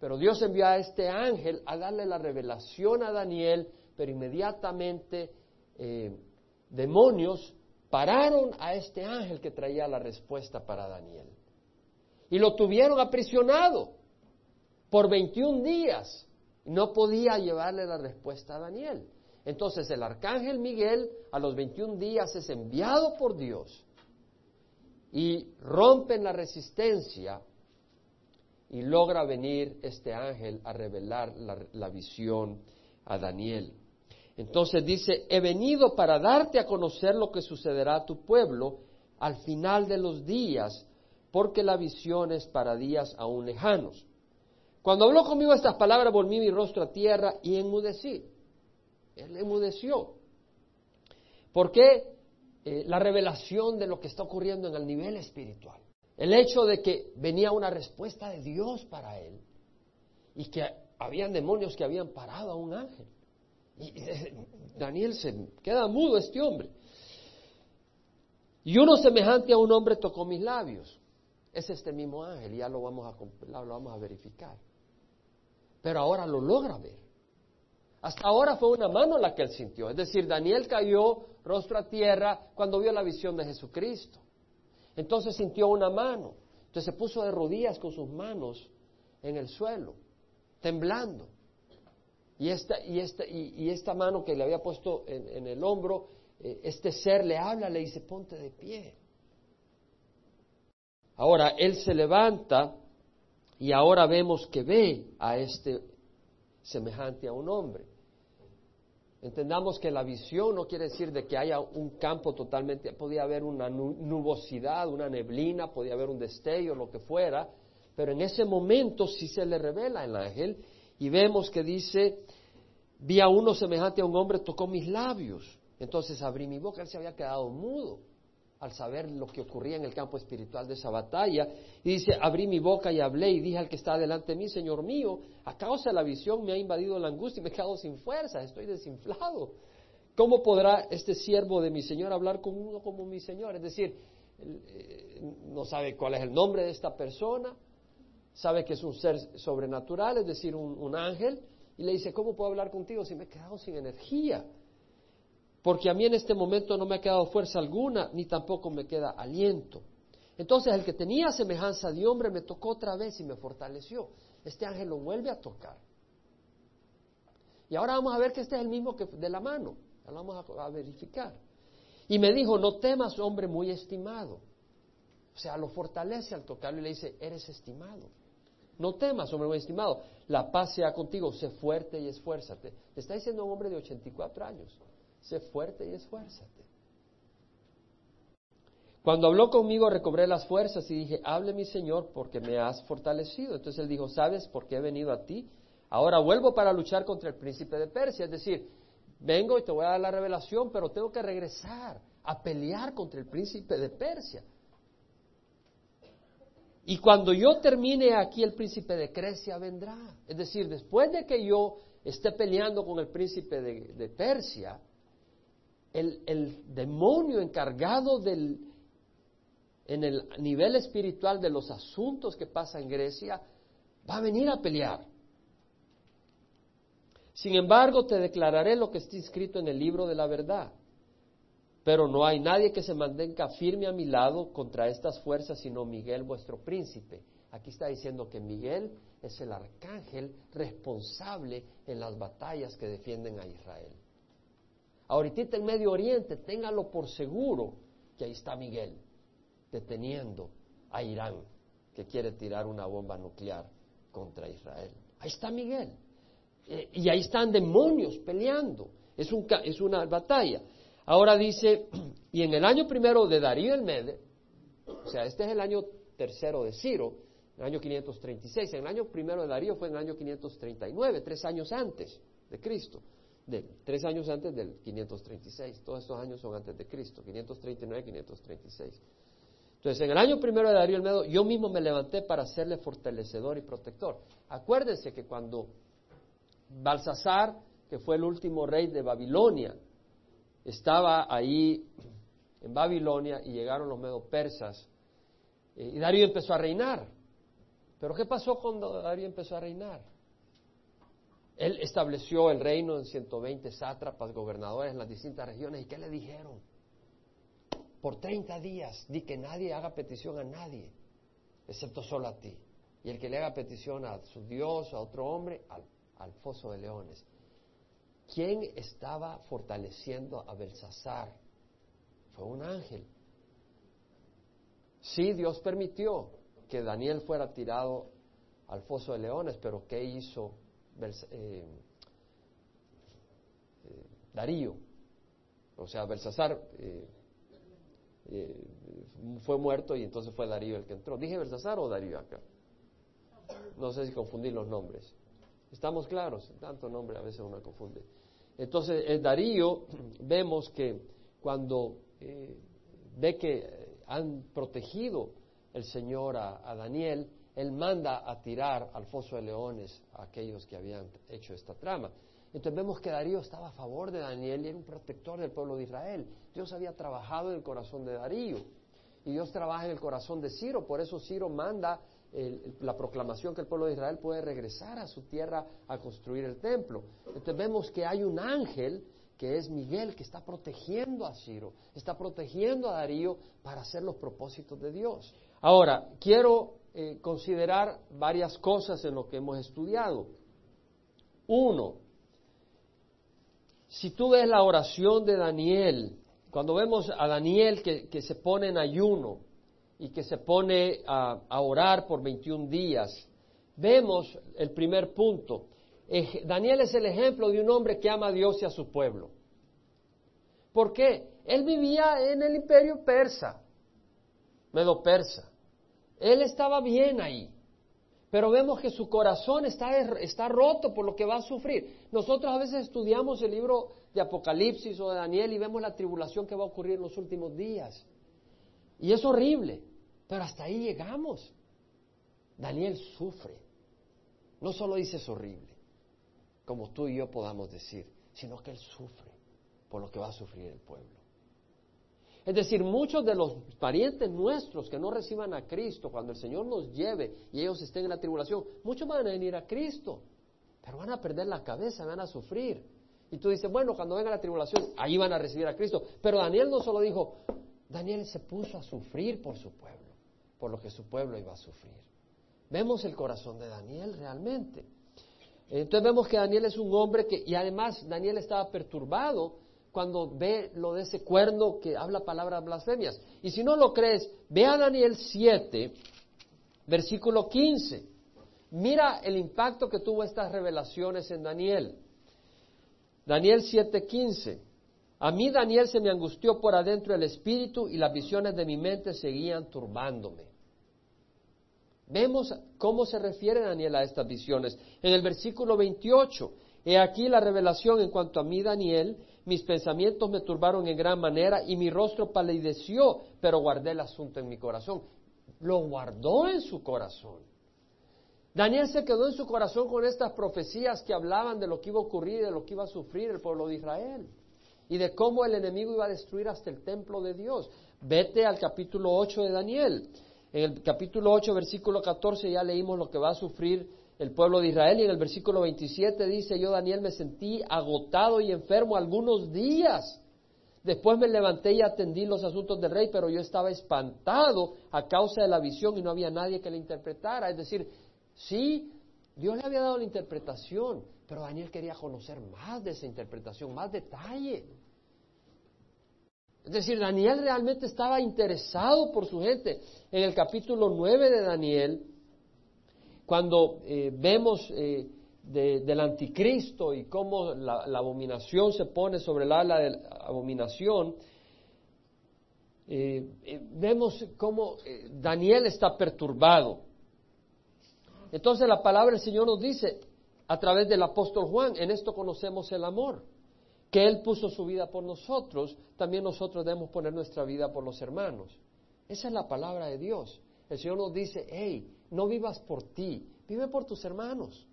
pero Dios envió a este ángel a darle la revelación a Daniel, pero inmediatamente eh, demonios pararon a este ángel que traía la respuesta para Daniel. Y lo tuvieron aprisionado por 21 días no podía llevarle la respuesta a Daniel. Entonces el arcángel Miguel a los 21 días es enviado por Dios y rompen la resistencia y logra venir este ángel a revelar la, la visión a Daniel. Entonces dice, he venido para darte a conocer lo que sucederá a tu pueblo al final de los días, porque la visión es para días aún lejanos. Cuando habló conmigo estas palabras, volví mi rostro a tierra y enmudecí. Él enmudeció. ¿Por qué? Eh, la revelación de lo que está ocurriendo en el nivel espiritual. El hecho de que venía una respuesta de Dios para él y que habían demonios que habían parado a un ángel. Y Daniel se queda mudo este hombre. Y uno semejante a un hombre tocó mis labios. Es este mismo ángel ya lo vamos a, lo vamos a verificar pero ahora lo logra ver. Hasta ahora fue una mano la que él sintió. Es decir, Daniel cayó rostro a tierra cuando vio la visión de Jesucristo. Entonces sintió una mano. Entonces se puso de rodillas con sus manos en el suelo, temblando. Y esta, y esta, y, esta mano que le había puesto en, el hombro, eh, este ser le habla, le dice, ponte de pie. Ahora, él se levanta y ahora vemos que ve a este semejante a un hombre. Entendamos que la visión no quiere decir de que haya un campo totalmente, podía haber una nubosidad, una neblina, podía haber un destello, lo que fuera, pero en ese momento sí se le revela el ángel y vemos que dice, vi a uno semejante a un hombre, tocó mis labios. Entonces abrí mi boca, él se había quedado mudo al saber lo que ocurría en el campo espiritual de esa batalla. Y dice, abrí mi boca y hablé y dije al que está delante de mí, Señor mío, a causa de la visión me ha invadido la angustia y me he quedado sin fuerza, estoy desinflado. ¿Cómo podrá este siervo de mi Señor hablar con uno como mi Señor? Es decir, eh, no sabe cuál es el nombre de esta persona, sabe que es un ser sobrenatural, es decir, un, ángel, y le dice, ¿cómo puedo hablar contigo si me he quedado sin energía? porque a mí en este momento no me ha quedado fuerza alguna, ni tampoco me queda aliento. Entonces el que tenía semejanza de hombre me tocó otra vez y me fortaleció. Este ángel lo vuelve a tocar. Y ahora vamos a ver que este es el mismo que de la mano. Vamos a verificar. Y me dijo, no temas, hombre muy estimado. O sea, lo fortalece al tocarlo y le dice, eres estimado. No temas, hombre muy estimado. La paz sea contigo, sé fuerte y esfuérzate. Le está diciendo un hombre de 84 años sé fuerte y esfuérzate. Cuando habló conmigo recobré las fuerzas y dije, hable mi Señor porque me has fortalecido. Entonces él dijo, ¿sabes por qué he venido a ti? Ahora vuelvo para luchar contra el príncipe de Persia. Es decir, vengo y te voy a dar la revelación, pero tengo que regresar a pelear contra el príncipe de Persia. Y cuando yo termine aquí, el príncipe de Grecia vendrá. Es decir, después de que yo esté peleando con el príncipe de Persia, el, demonio encargado del, en el nivel espiritual de los asuntos que pasa en Grecia, va a venir a pelear. Sin embargo, te declararé lo que está escrito en el libro de la verdad. Pero no hay nadie que se mantenga firme a mi lado contra estas fuerzas, sino Miguel, vuestro príncipe. Aquí está diciendo que Miguel es el arcángel responsable en las batallas que defienden a Israel. Ahorita en Medio Oriente, téngalo por seguro que ahí está Miguel deteniendo a Irán que quiere tirar una bomba nuclear contra Israel. Ahí está Miguel. Eh, y ahí están demonios peleando. Es, un, es una batalla. Ahora dice, y en el año primero de Darío el Mede, o sea, este es el año tercero de Ciro, el año 536. En el año primero de Darío fue en el año 539, tres años antes de Cristo de, tres años antes del 536. Todos estos años son antes de Cristo, 539, 536. Entonces, en el año primero de Darío el Medo, yo mismo me levanté para serle fortalecedor y protector. Acuérdense que cuando Balsasar, que fue el último rey de Babilonia, estaba ahí en Babilonia y llegaron los medo persas, eh, y Darío empezó a reinar. Pero ¿qué pasó cuando Darío empezó a reinar? Él estableció el reino en 120 sátrapas, gobernadores en las distintas regiones. ¿Y qué le dijeron? Por 30 días di que nadie haga petición a nadie, excepto solo a ti. Y el que le haga petición a su Dios a otro hombre, al, al foso de leones. ¿Quién estaba fortaleciendo a Belsasar? Fue un ángel. Sí, Dios permitió que Daniel fuera tirado al foso de leones, pero ¿qué hizo eh, eh, Darío, o sea, Belsasar eh, fue muerto y entonces fue Darío el que entró. ¿Dije Belsasar o Darío acá? No sé si confundí los nombres. ¿Estamos claros? Tanto nombre a veces uno confunde. Entonces, en Darío vemos que cuando ve que han protegido el Señor a Daniel, él manda a tirar al foso de leones a aquellos que habían hecho esta trama. Entonces vemos que Darío estaba a favor de Daniel y era un protector del pueblo de Israel. Dios había trabajado en el corazón de Darío y Dios trabaja en el corazón de Ciro. Por eso Ciro manda la proclamación que el pueblo de Israel puede regresar a su tierra a construir el templo. Entonces vemos que hay un ángel que es Miguel, que está protegiendo a Ciro, está protegiendo a Darío para hacer los propósitos de Dios. Ahora, quiero eh, considerar varias cosas en lo que hemos estudiado. Uno, si tú ves la oración de Daniel, cuando vemos a Daniel que, se pone en ayuno y que se pone a, orar por 21 días, vemos el primer punto. Daniel es el ejemplo de un hombre que ama a Dios y a su pueblo. ¿Por qué? Él vivía en el imperio persa, medo persa. Él estaba bien ahí. Pero vemos que su corazón está, está roto por lo que va a sufrir. Nosotros a veces estudiamos el libro de Apocalipsis o de Daniel y vemos la tribulación que va a ocurrir en los últimos días. Y es horrible, pero hasta ahí llegamos. Daniel sufre. No solo dice es horrible, como tú y yo podamos decir, sino que él sufre por lo que va a sufrir el pueblo. Es decir, muchos de los parientes nuestros que no reciban a Cristo, cuando el Señor nos lleve y ellos estén en la tribulación, muchos van a venir a Cristo, pero van a perder la cabeza, van a sufrir. Y tú dices, bueno, cuando venga la tribulación, ahí van a recibir a Cristo. Pero Daniel no solo dijo, Daniel se puso a sufrir por su pueblo, por lo que su pueblo iba a sufrir. Vemos el corazón de Daniel realmente. Entonces vemos que Daniel es un hombre que, y además Daniel estaba perturbado cuando ve lo de ese cuerno que habla palabras blasfemias. Y si no lo crees, ve a Daniel 7, versículo 15. Mira el impacto que tuvo estas revelaciones en Daniel. Daniel 7:15. A mí Daniel se me angustió por adentro el espíritu y las visiones de mi mente seguían turbándome. Vemos cómo se refiere Daniel a estas visiones. En el versículo 28, he aquí la revelación en cuanto a mí Daniel, mis pensamientos me turbaron en gran manera y mi rostro palideció, pero guardé el asunto en mi corazón. Lo guardó en su corazón. Daniel se quedó en su corazón con estas profecías que hablaban de lo que iba a ocurrir y de lo que iba a sufrir el pueblo de Israel y de cómo el enemigo iba a destruir hasta el templo de Dios. Vete al capítulo 8 de Daniel. En el capítulo 8, versículo 14, ya leímos lo que va a sufrir el pueblo de Israel y en el versículo 27 dice, yo Daniel me sentí agotado y enfermo algunos días. Después me levanté y atendí los asuntos del rey, pero yo estaba espantado a causa de la visión y no había nadie que le interpretara. Es decir, sí, Dios le había dado la interpretación, pero Daniel quería conocer más de esa interpretación, más detalle. Es decir, Daniel realmente estaba interesado por su gente. En el capítulo 9 de Daniel, cuando eh, vemos eh, del anticristo y cómo la, abominación se pone sobre el ala de la abominación, eh, vemos cómo Daniel está perturbado. Entonces la palabra del Señor nos dice, a través del apóstol Juan, en esto conocemos el amor, que Él puso su vida por nosotros, también nosotros debemos poner nuestra vida por los hermanos. Esa es la palabra de Dios. El Señor nos dice, hey, no vivas por ti, vive por tus hermanos.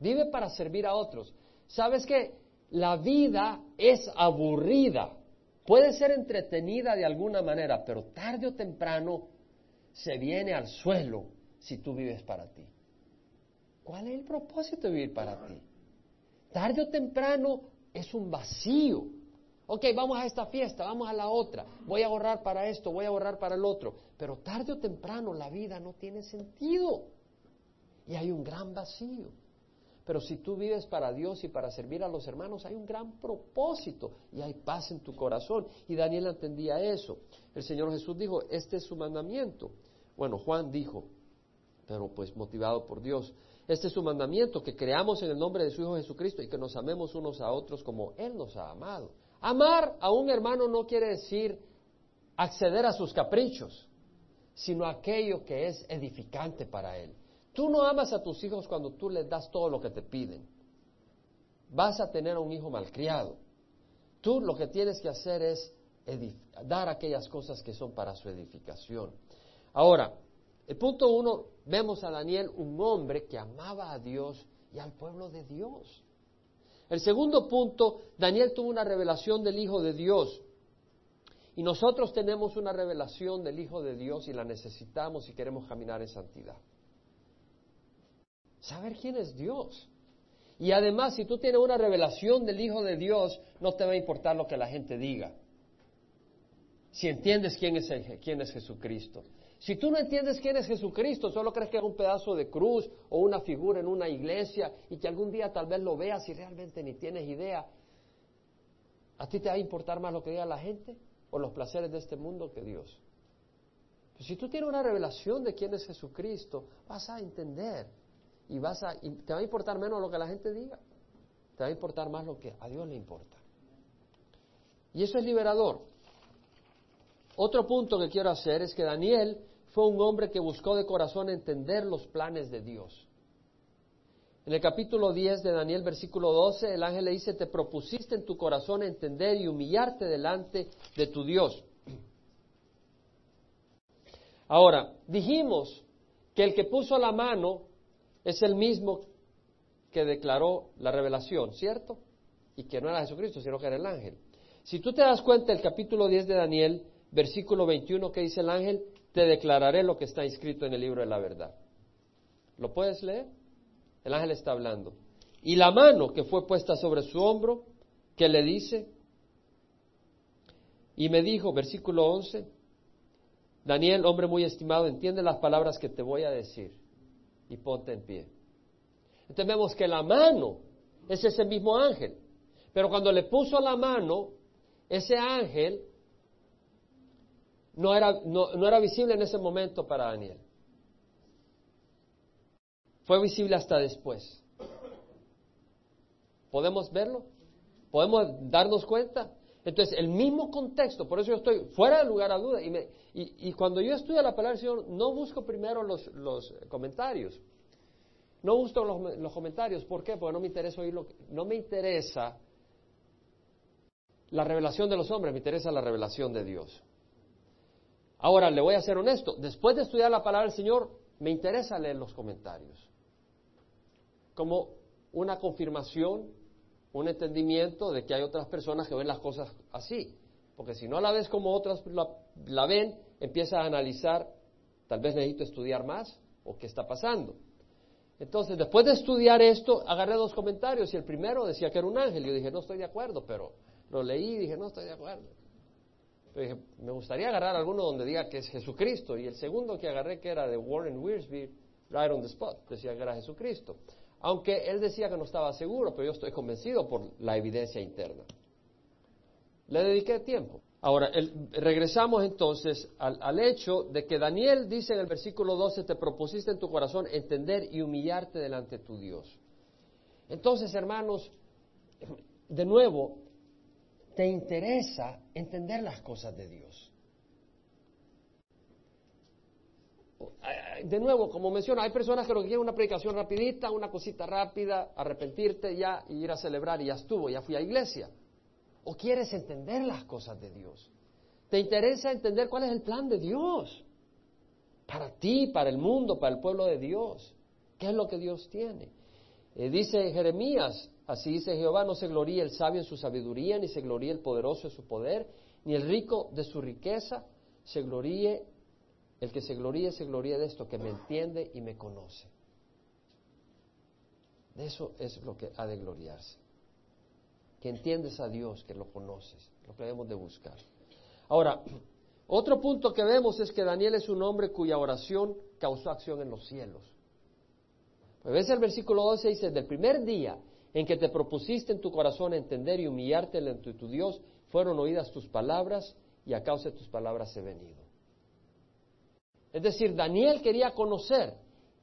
Vive para servir a otros. ¿Sabes qué? La vida es aburrida. Puede ser entretenida de alguna manera, pero tarde o temprano se viene al suelo si tú vives para ti. ¿Cuál es el propósito de vivir para ti? Tarde o temprano es un vacío. Ok, vamos a esta fiesta, vamos a la otra, voy a ahorrar para esto, voy a ahorrar para el otro, pero tarde o temprano la vida no tiene sentido y hay un gran vacío. Pero si tú vives para Dios y para servir a los hermanos, hay un gran propósito y hay paz en tu corazón. Y Daniel entendía eso. El Señor Jesús dijo, este es su mandamiento. Bueno, Juan dijo, pero pues motivado por Dios, este es su mandamiento, que creamos en el nombre de su Hijo Jesucristo y que nos amemos unos a otros como Él nos ha amado. Amar a un hermano no quiere decir acceder a sus caprichos, sino aquello que es edificante para él. Tú no amas a tus hijos cuando tú les das todo lo que te piden. Vas a tener a un hijo malcriado. Tú lo que tienes que hacer es dar aquellas cosas que son para su edificación. Ahora, el punto uno, vemos a Daniel un hombre que amaba a Dios y al pueblo de Dios. El segundo punto, Daniel tuvo una revelación del Hijo de Dios. Y nosotros tenemos una revelación del Hijo de Dios y la necesitamos si queremos caminar en santidad. Saber quién es Dios. Y además, si tú tienes una revelación del Hijo de Dios, no te va a importar lo que la gente diga. Si entiendes quién es, quién es Jesucristo. Si tú no entiendes quién es Jesucristo, solo crees que es un pedazo de cruz o una figura en una iglesia y que algún día tal vez lo veas y realmente ni tienes idea, ¿a ti te va a importar más lo que diga la gente o los placeres de este mundo que Dios? Pues si tú tienes una revelación de quién es Jesucristo, vas a entender y, vas a, y te va a importar menos lo que la gente diga, te va a importar más lo que a Dios le importa. Y eso es liberador. Otro punto que quiero hacer es que Daniel fue un hombre que buscó de corazón entender los planes de Dios. En el capítulo 10 de Daniel, versículo 12, el ángel le dice, te propusiste en tu corazón entender y humillarte delante de tu Dios. Ahora, dijimos que el que puso la mano es el mismo que declaró la revelación, ¿cierto? Y que no era Jesucristo, sino que era el ángel. Si tú te das cuenta, el capítulo 10 de Daniel, versículo 21, que dice el ángel, te declararé lo que está inscrito en el libro de la verdad. ¿Lo puedes leer? El ángel está hablando. Y la mano que fue puesta sobre su hombro, que le dice, y me dijo, versículo 11, Daniel, hombre muy estimado, entiende las palabras que te voy a decir y ponte en pie. Entonces vemos que la mano es ese mismo ángel, pero cuando le puso la mano, ese ángel no era, no, era visible en ese momento para Daniel. Fue visible hasta después. ¿Podemos verlo? ¿Podemos darnos cuenta? Entonces, el mismo contexto, por eso yo estoy fuera de lugar a duda. Y, y, cuando yo estudio la palabra del Señor, no busco primero los, los comentarios. No busco los, los, comentarios. ¿Por qué? Porque no me interesa oírlo. No me interesa la revelación de los hombres, me interesa la revelación de Dios. Ahora, le voy a ser honesto, después de estudiar la palabra del Señor, me interesa leer los comentarios, como una confirmación, un entendimiento de que hay otras personas que ven las cosas así, porque si no la ves como otras la, ven, empieza a analizar, tal vez necesito estudiar más o qué está pasando. Entonces, después de estudiar esto, agarré dos comentarios y el primero decía que era un ángel. Yo dije, no estoy de acuerdo, pero lo leí y dije, no estoy de acuerdo me gustaría agarrar alguno donde diga que es Jesucristo. Y el segundo que agarré, que era de Warren Wiersbe, right on the spot, decía que era Jesucristo. Aunque él decía que no estaba seguro, pero yo estoy convencido por la evidencia interna. Le dediqué tiempo. Ahora, regresamos entonces al, al, hecho de que Daniel dice en el versículo 12, te propusiste en tu corazón entender y humillarte delante de tu Dios. Entonces, hermanos, de nuevo, te interesa entender las cosas de Dios. De nuevo, como menciono, hay personas que lo que quieren una predicación rapidita, una cosita rápida, arrepentirte ya y ir a celebrar y ya estuvo, ya fui a iglesia. ¿O quieres entender las cosas de Dios? ¿Te interesa entender cuál es el plan de Dios? Para ti, para el mundo, para el pueblo de Dios. ¿Qué es lo que Dios tiene? Eh, dice Jeremías, así dice Jehová, no se gloríe el sabio en su sabiduría, ni se gloríe el poderoso en su poder, ni el rico de su riqueza, se gloríe, el que se gloríe, se gloríe de esto, que me entiende y me conoce. De eso es lo que ha de gloriarse. Que entiendes a Dios, que lo conoces, lo que debemos de buscar. Ahora, otro punto que vemos es que Daniel es un hombre cuya oración causó acción en los cielos. A veces el versículo 12 dice, del primer día en que te propusiste en tu corazón entender y humillarte de tu Dios, fueron oídas tus palabras y a causa de tus palabras he venido. Es decir, Daniel quería conocer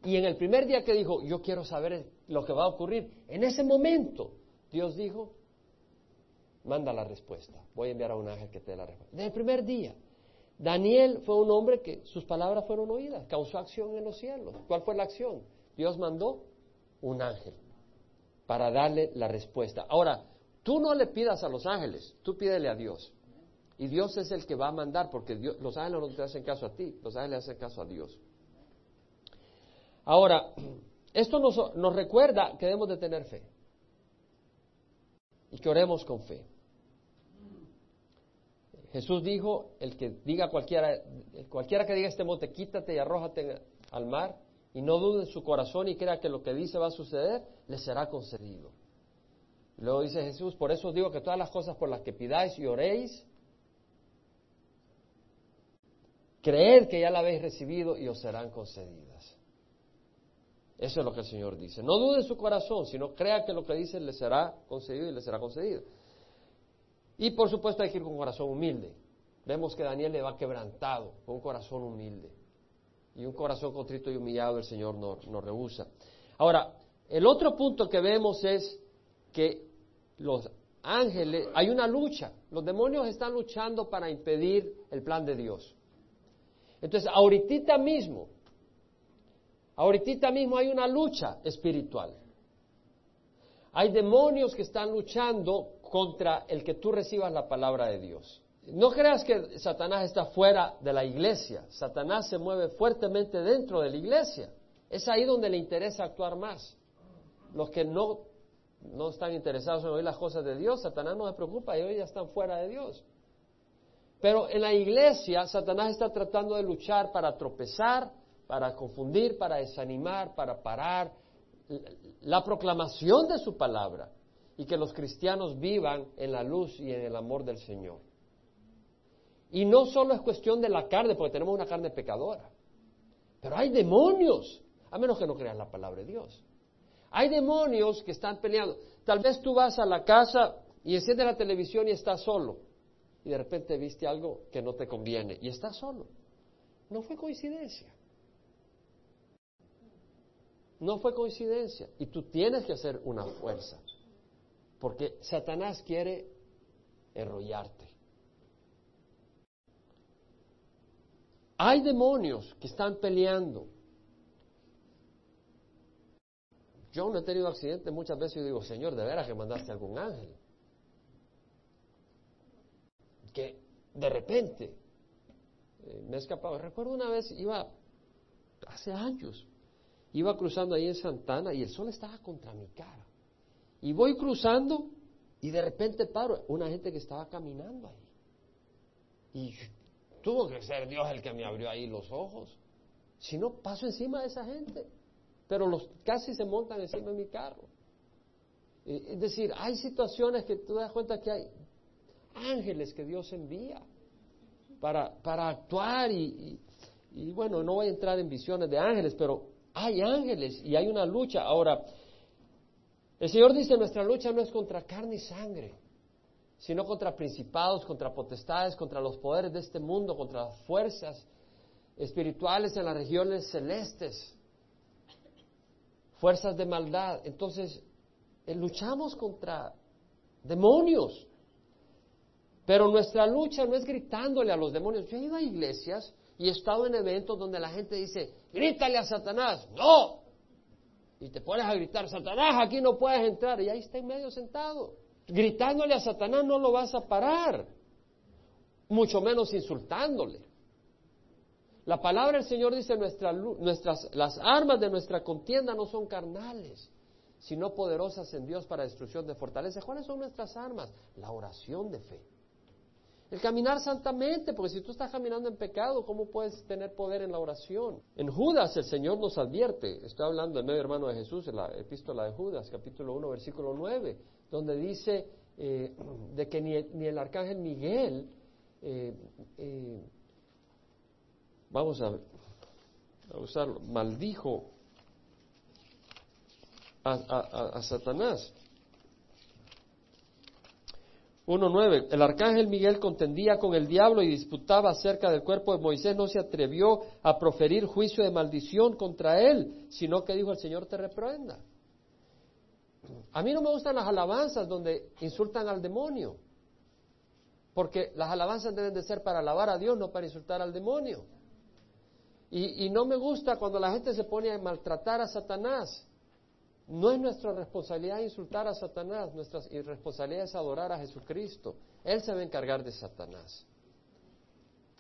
y en el primer día que dijo, yo quiero saber lo que va a ocurrir, en ese momento Dios dijo, manda la respuesta, voy a enviar a un ángel que te dé la respuesta. Desde el primer día, Daniel fue un hombre que sus palabras fueron oídas, causó acción en los cielos. ¿Cuál fue la acción? Dios mandó un ángel para darle la respuesta. Ahora, tú no le pidas a los ángeles, tú pídele a Dios. Y Dios es el que va a mandar, porque los ángeles no te hacen caso a ti, los ángeles hacen caso a Dios. Ahora, esto nos, recuerda que debemos de tener fe y que oremos con fe. Jesús dijo, el que diga cualquiera, cualquiera que diga este monte, quítate y arrójate al mar, y no dude en su corazón y crea que lo que dice va a suceder, le será concedido. Luego dice Jesús, por eso digo que todas las cosas por las que pidáis y oréis, creed que ya la habéis recibido y os serán concedidas. Eso es lo que el Señor dice. No dude en su corazón, sino crea que lo que dice le será concedido y le será concedido. Y por supuesto hay que ir con corazón humilde. Vemos que Daniel le va quebrantado, con un corazón humilde. Y un corazón contrito y humillado el Señor nos no rehúsa. Ahora, el otro punto que vemos es que los ángeles, hay una lucha. Los demonios están luchando para impedir el plan de Dios. Entonces, ahorita mismo, ahorita mismo hay una lucha espiritual. Hay demonios que están luchando contra el que tú recibas la palabra de Dios. No creas que Satanás está fuera de la iglesia. Satanás se mueve fuertemente dentro de la iglesia. Es ahí donde le interesa actuar más. Los que no, no están interesados en oír las cosas de Dios, Satanás no se preocupa, ellos ya están fuera de Dios. Pero en la iglesia, Satanás está tratando de luchar para tropezar, para confundir, para desanimar, para parar la proclamación de su palabra y que los cristianos vivan en la luz y en el amor del Señor. Y no solo es cuestión de la carne, porque tenemos una carne pecadora, pero hay demonios, a menos que no crean la palabra de Dios. Hay demonios que están peleando. Tal vez tú vas a la casa y enciendes la televisión y estás solo. Y de repente viste algo que no te conviene y estás solo. No fue coincidencia. No fue coincidencia. Y tú tienes que hacer una fuerza. Porque Satanás quiere enrollarte. Hay demonios que están peleando. Yo no he tenido accidentes muchas veces y digo, Señor, de veras que mandaste algún ángel. Que de repente eh, me he escapado. Recuerdo una vez, iba hace años, iba cruzando ahí en Santana y el sol estaba contra mi cara. Y voy cruzando y de repente paro, una gente que estaba caminando ahí. Y tuvo que ser Dios el que me abrió ahí los ojos. Si no, paso encima de esa gente. Pero los casi se montan encima de mi carro. Es decir, hay situaciones que tú das cuenta que hay ángeles que Dios envía para, para actuar y, y, bueno, no voy a entrar en visiones de ángeles, pero hay ángeles y hay una lucha. Ahora, el Señor dice, nuestra lucha no es contra carne y sangre, sino contra principados, contra potestades, contra los poderes de este mundo, contra las fuerzas espirituales en las regiones celestes, fuerzas de maldad. Entonces, eh, luchamos contra demonios. Pero nuestra lucha no es gritándole a los demonios. Yo he ido a iglesias y he estado en eventos donde la gente dice, grítale a Satanás. No, y te pones a gritar, Satanás, aquí no puedes entrar, y ahí está en medio sentado. Gritándole a Satanás no lo vas a parar, mucho menos insultándole. La palabra del Señor dice, nuestras, las armas de nuestra contienda no son carnales, sino poderosas en Dios para destrucción de fortaleza. ¿Cuáles son nuestras armas? La oración de fe. El caminar santamente, porque si tú estás caminando en pecado, ¿cómo puedes tener poder en la oración? En Judas el Señor nos advierte, estoy hablando del medio hermano de Jesús, en la epístola de Judas, capítulo 1, versículo 9, donde dice eh, de que ni, el arcángel Miguel, eh, eh, vamos a, a usarlo, maldijo a Satanás. 1.9. El arcángel Miguel contendía con el diablo y disputaba acerca del cuerpo de Moisés. No se atrevió a proferir juicio de maldición contra él, sino que dijo el Señor te reprenda. A mí no me gustan las alabanzas donde insultan al demonio, porque las alabanzas deben de ser para alabar a Dios, no para insultar al demonio. Y, y no me gusta cuando la gente se pone a maltratar a Satanás. No es nuestra responsabilidad insultar a Satanás, nuestra responsabilidad es adorar a Jesucristo. Él se va a encargar de Satanás.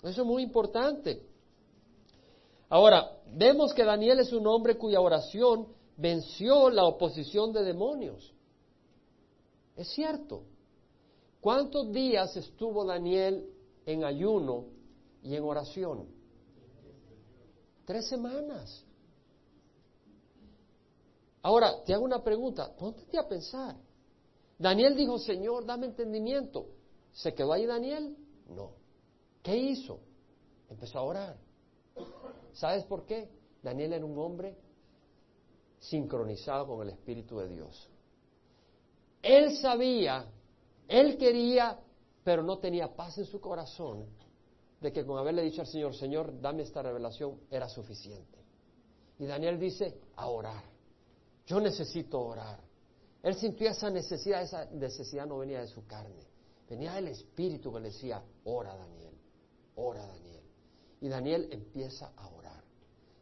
Eso es muy importante. Ahora, vemos que Daniel es un hombre cuya oración venció la oposición de demonios. Es cierto. ¿Cuántos días estuvo Daniel en ayuno y en oración? Tres semanas. Ahora, te hago una pregunta, ponte a pensar. Daniel dijo, Señor, dame entendimiento. ¿Se quedó ahí Daniel? No. ¿Qué hizo? Empezó a orar. ¿Sabes por qué? Daniel era un hombre sincronizado con el Espíritu de Dios. Él sabía, él quería, pero no tenía paz en su corazón de que con haberle dicho al Señor, Señor, dame esta revelación, era suficiente. Y Daniel dice, a orar. Yo necesito orar. Él sintió esa necesidad, esa necesidad no venía de su carne, venía del Espíritu que le decía, ora Daniel, ora Daniel. Y Daniel empieza a orar,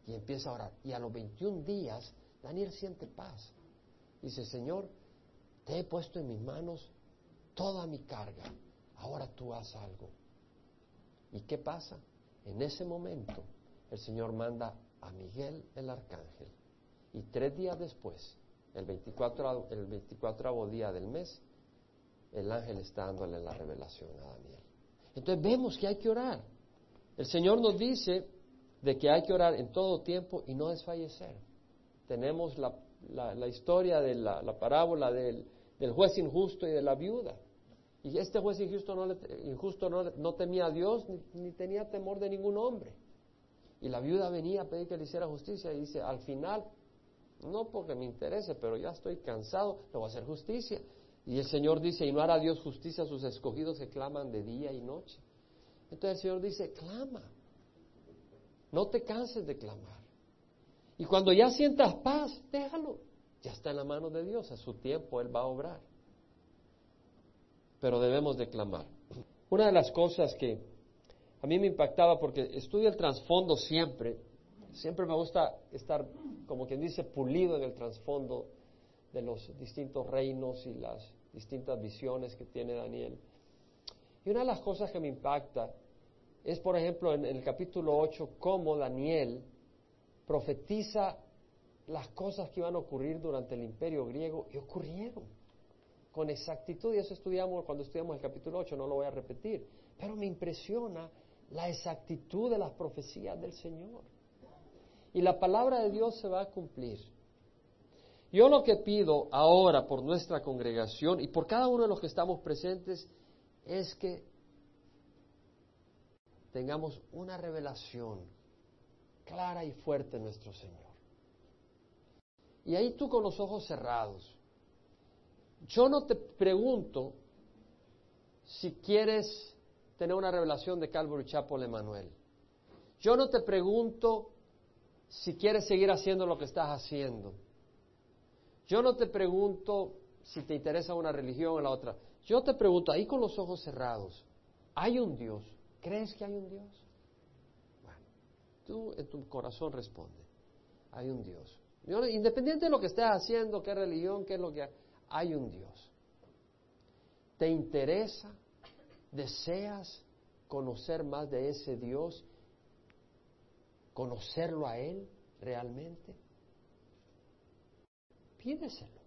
y empieza a orar. Y a los 21 días, Daniel siente paz. Dice, Señor, te he puesto en mis manos toda mi carga, ahora tú haz algo. ¿Y qué pasa? En ese momento el Señor manda a Miguel el arcángel y tres días después, el 24, el 24 día del mes, el ángel está dándole la revelación a Daniel. Entonces vemos que hay que orar. El Señor nos dice de que hay que orar en todo tiempo y no desfallecer. Tenemos la, la, historia de la, la parábola del, del, juez injusto y de la viuda. Y este juez injusto no, injusto no, temía a Dios ni, tenía temor de ningún hombre. Y la viuda venía a pedir que le hiciera justicia y dice, al final, no porque me interese, pero ya estoy cansado, le voy a hacer justicia. Y el Señor dice, y no hará Dios justicia a sus escogidos que claman de día y noche. Entonces el Señor dice, clama, no te canses de clamar. Y cuando ya sientas paz, déjalo, ya está en la mano de Dios, a su tiempo Él va a obrar pero debemos declamar. Una de las cosas que a mí me impactaba, porque estudio el trasfondo siempre, siempre me gusta estar, como quien dice, pulido en el trasfondo de los distintos reinos y las distintas visiones que tiene Daniel. Y una de las cosas que me impacta es, por ejemplo, en, el capítulo 8, cómo Daniel profetiza las cosas que iban a ocurrir durante el imperio griego y ocurrieron con exactitud, y eso estudiamos cuando estudiamos el capítulo 8, no lo voy a repetir, pero me impresiona la exactitud de las profecías del Señor. Y la palabra de Dios se va a cumplir. Yo lo que pido ahora por nuestra congregación y por cada uno de los que estamos presentes es que tengamos una revelación clara y fuerte nuestro Señor. Y ahí tú con los ojos cerrados, yo no te pregunto si quieres tener una revelación de Calvary Chapel Emanuel. Yo no te pregunto si quieres seguir haciendo lo que estás haciendo. Yo no te pregunto si te interesa una religión o la otra. Yo te pregunto, ahí con los ojos cerrados, ¿hay un Dios? ¿Crees que hay un Dios? Tú en tu corazón responde, hay un Dios. independiente de lo que estés haciendo, qué religión, qué es lo que hay un Dios. ¿Te interesa? ¿Deseas conocer más de ese Dios? ¿Conocerlo a Él realmente? Pídeselo.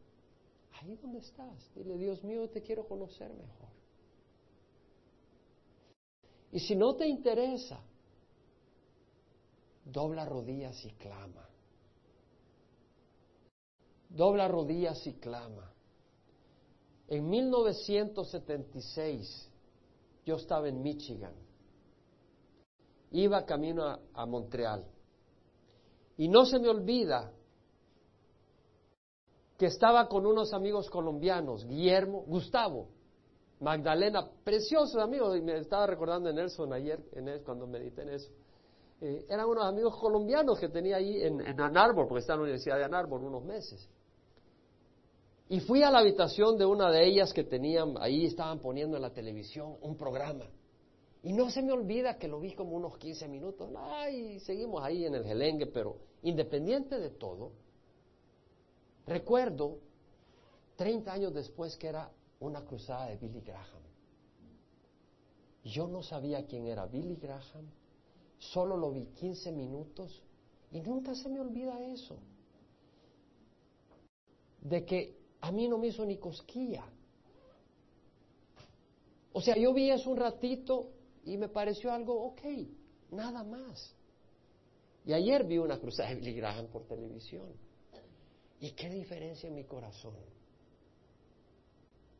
Ahí donde estás. Dile, Dios mío, te quiero conocer mejor. Y si no te interesa, dobla rodillas y clama. Dobla rodillas y clama. En 1976 yo estaba en Michigan. Iba camino a, Montreal. Y no se me olvida que estaba con unos amigos colombianos, Guillermo, Gustavo, Magdalena, preciosos amigos, y me estaba recordando en Nelson ayer, en cuando medité en eso. Eh, eran unos amigos colombianos que tenía ahí en, Ann Arbor, porque está en la Universidad de Ann Arbor unos meses. Y fui a la habitación de una de ellas que tenían, ahí estaban poniendo en la televisión un programa. Y no se me olvida que lo vi como unos 15 minutos. Ay, seguimos ahí en el gelengue, pero independiente de todo, recuerdo 30 años después que era una cruzada de Billy Graham. Yo no sabía quién era Billy Graham, solo lo vi 15 minutos y nunca se me olvida eso. De que a mí no me hizo ni cosquilla. O sea, yo vi eso un ratito y me pareció algo ok, nada más. Y ayer vi una cruzada de Billy Graham por televisión. ¿Y qué diferencia en mi corazón?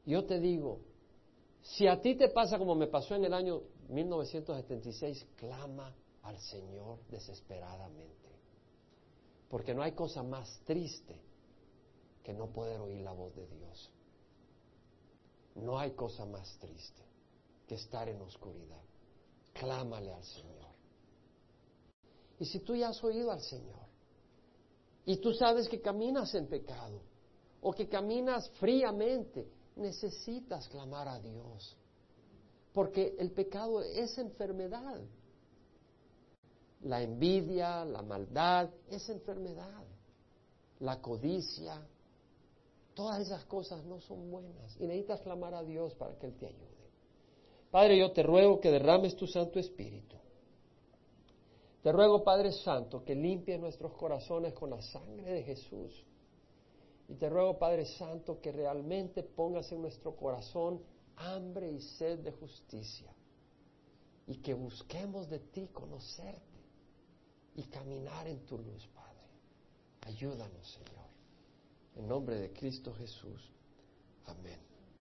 Yo te digo, si a ti te pasa como me pasó en el año 1976, clama al Señor desesperadamente. Porque no hay cosa más triste que no poder oír la voz de Dios. No hay cosa más triste que estar en oscuridad. Clámale al Señor. Y si tú ya has oído al Señor y tú sabes que caminas en pecado o que caminas fríamente, necesitas clamar a Dios. Porque el pecado es enfermedad. La envidia, la maldad, es enfermedad. La codicia, todas esas cosas no son buenas. Y necesitas clamar a Dios para que Él te ayude. Padre, yo te ruego que derrames tu Santo Espíritu. Te ruego, Padre Santo, que limpie nuestros corazones con la sangre de Jesús. Y te ruego, Padre Santo, que realmente pongas en nuestro corazón hambre y sed de justicia. Y que busquemos de ti conocerte y caminar en tu luz, Padre. Ayúdanos, Señor. En nombre de Cristo Jesús. Amén.